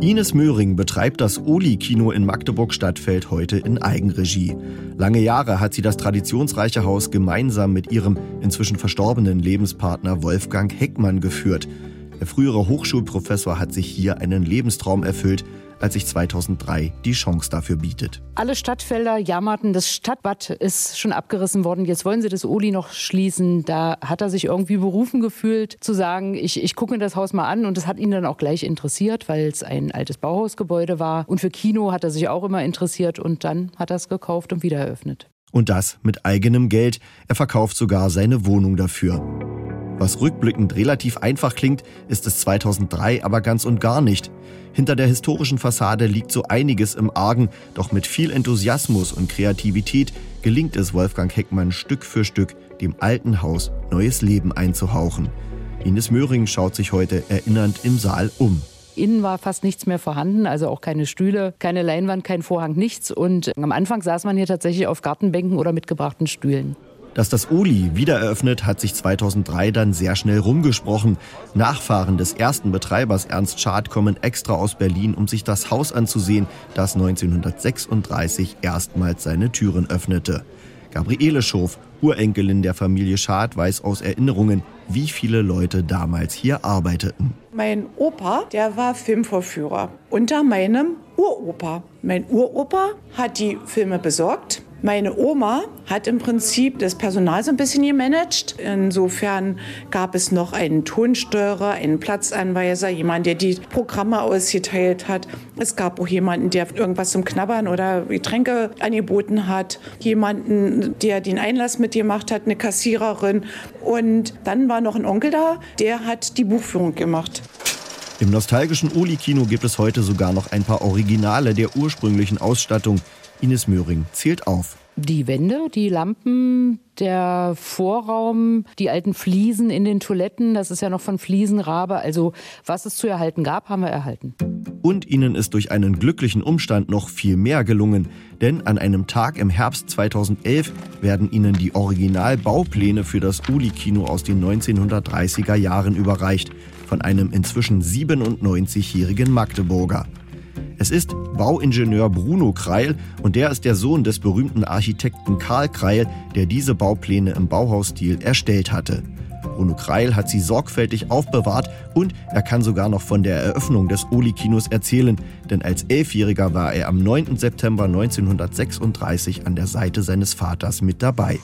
Ines Möhring betreibt das Oli-Kino in Magdeburg-Stadtfeld heute in Eigenregie. Lange Jahre hat sie das traditionsreiche Haus gemeinsam mit ihrem inzwischen verstorbenen Lebenspartner Wolfgang Heckmann geführt. Der frühere Hochschulprofessor hat sich hier einen Lebenstraum erfüllt, als sich 2003 die Chance dafür bietet. Alle Stadtfelder jammerten, das Stadtbad ist schon abgerissen worden. Jetzt wollen sie das Oli noch schließen. Da hat er sich irgendwie berufen gefühlt, zu sagen, ich, ich gucke mir das Haus mal an. Und das hat ihn dann auch gleich interessiert, weil es ein altes Bauhausgebäude war. Und für Kino hat er sich auch immer interessiert. Und dann hat er es gekauft und wieder eröffnet. Und das mit eigenem Geld. Er verkauft sogar seine Wohnung dafür. Was rückblickend relativ einfach klingt, ist es 2003 aber ganz und gar nicht. Hinter der historischen Fassade liegt so einiges im Argen, doch mit viel Enthusiasmus und Kreativität gelingt es Wolfgang Heckmann Stück für Stück, dem alten Haus neues Leben einzuhauchen. Ines Möhring schaut sich heute erinnernd im Saal um. Innen war fast nichts mehr vorhanden, also auch keine Stühle, keine Leinwand, kein Vorhang, nichts. Und am Anfang saß man hier tatsächlich auf Gartenbänken oder mitgebrachten Stühlen. Dass das Oli wieder eröffnet, hat sich 2003 dann sehr schnell rumgesprochen. Nachfahren des ersten Betreibers Ernst Schad kommen extra aus Berlin, um sich das Haus anzusehen, das 1936 erstmals seine Türen öffnete. Gabriele Schof, Urenkelin der Familie Schad, weiß aus Erinnerungen, wie viele Leute damals hier arbeiteten. Mein Opa, der war Filmvorführer unter meinem Uropa. Mein Uropa hat die Filme besorgt meine Oma hat im Prinzip das Personal so ein bisschen gemanagt. Insofern gab es noch einen Tonsteurer, einen Platzanweiser, jemand, der die Programme ausgeteilt hat. Es gab auch jemanden, der irgendwas zum Knabbern oder Getränke angeboten hat. Jemanden, der den Einlass mitgemacht hat, eine Kassiererin. Und dann war noch ein Onkel da, der hat die Buchführung gemacht. Im nostalgischen Uli-Kino gibt es heute sogar noch ein paar Originale der ursprünglichen Ausstattung. Ines Möhring zählt auf. Die Wände, die Lampen, der Vorraum, die alten Fliesen in den Toiletten, das ist ja noch von Fliesenrabe. Also was es zu erhalten gab, haben wir erhalten. Und ihnen ist durch einen glücklichen Umstand noch viel mehr gelungen. Denn an einem Tag im Herbst 2011 werden ihnen die Originalbaupläne für das Uli-Kino aus den 1930er Jahren überreicht. Von einem inzwischen 97-jährigen Magdeburger. Es ist Bauingenieur Bruno Kreil und der ist der Sohn des berühmten Architekten Karl Kreil, der diese Baupläne im Bauhausstil erstellt hatte. Bruno Kreil hat sie sorgfältig aufbewahrt und er kann sogar noch von der Eröffnung des Oli-Kinos erzählen, denn als Elfjähriger war er am 9. September 1936 an der Seite seines Vaters mit dabei.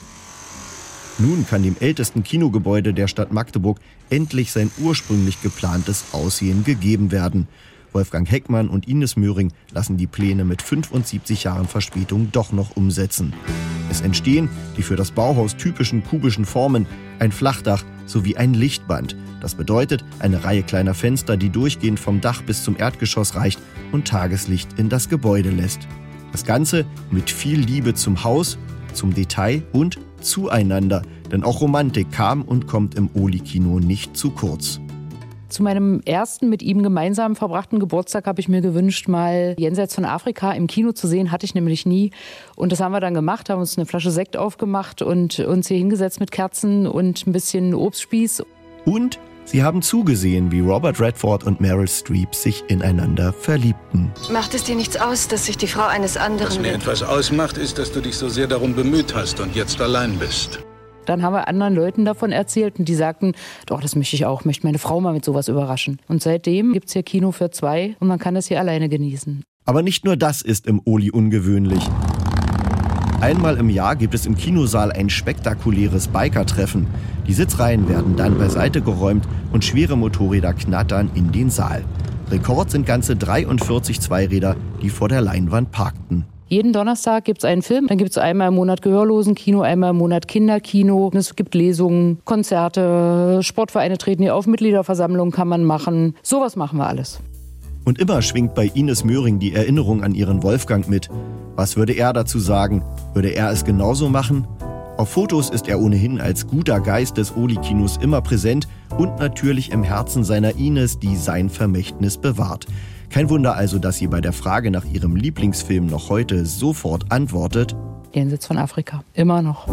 Nun kann dem ältesten Kinogebäude der Stadt Magdeburg endlich sein ursprünglich geplantes Aussehen gegeben werden. Wolfgang Heckmann und Ines Möhring lassen die Pläne mit 75 Jahren Verspätung doch noch umsetzen. Es entstehen die für das Bauhaus typischen kubischen Formen, ein Flachdach sowie ein Lichtband. Das bedeutet eine Reihe kleiner Fenster, die durchgehend vom Dach bis zum Erdgeschoss reicht und Tageslicht in das Gebäude lässt. Das Ganze mit viel Liebe zum Haus, zum Detail und zueinander, denn auch Romantik kam und kommt im Oli-Kino nicht zu kurz. Zu meinem ersten mit ihm gemeinsam verbrachten Geburtstag habe ich mir gewünscht, mal jenseits von Afrika im Kino zu sehen. Hatte ich nämlich nie. Und das haben wir dann gemacht, haben uns eine Flasche Sekt aufgemacht und uns hier hingesetzt mit Kerzen und ein bisschen Obstspieß. Und Sie haben zugesehen, wie Robert Redford und Meryl Streep sich ineinander verliebten. Macht es dir nichts aus, dass sich die Frau eines anderen. Was mir etwas ausmacht, ist, dass du dich so sehr darum bemüht hast und jetzt allein bist. Dann haben wir anderen Leuten davon erzählt und die sagten, doch, das möchte ich auch, möchte meine Frau mal mit sowas überraschen. Und seitdem gibt es hier Kino für zwei und man kann es hier alleine genießen. Aber nicht nur das ist im Oli ungewöhnlich. Einmal im Jahr gibt es im Kinosaal ein spektakuläres Biker-Treffen. Die Sitzreihen werden dann beiseite geräumt und schwere Motorräder knattern in den Saal. Rekord sind ganze 43 Zweiräder, die vor der Leinwand parkten. Jeden Donnerstag gibt es einen Film. Dann gibt es einmal im Monat Gehörlosenkino, einmal im Monat Kinderkino. Es gibt Lesungen, Konzerte, Sportvereine treten hier auf, Mitgliederversammlungen kann man machen. Sowas machen wir alles. Und immer schwingt bei Ines Möhring die Erinnerung an ihren Wolfgang mit. Was würde er dazu sagen? Würde er es genauso machen? Auf Fotos ist er ohnehin als guter Geist des Oli-Kinos immer präsent und natürlich im Herzen seiner Ines, die sein Vermächtnis bewahrt. Kein Wunder also, dass sie bei der Frage nach ihrem Lieblingsfilm noch heute sofort antwortet. Jenseits von Afrika. Immer noch.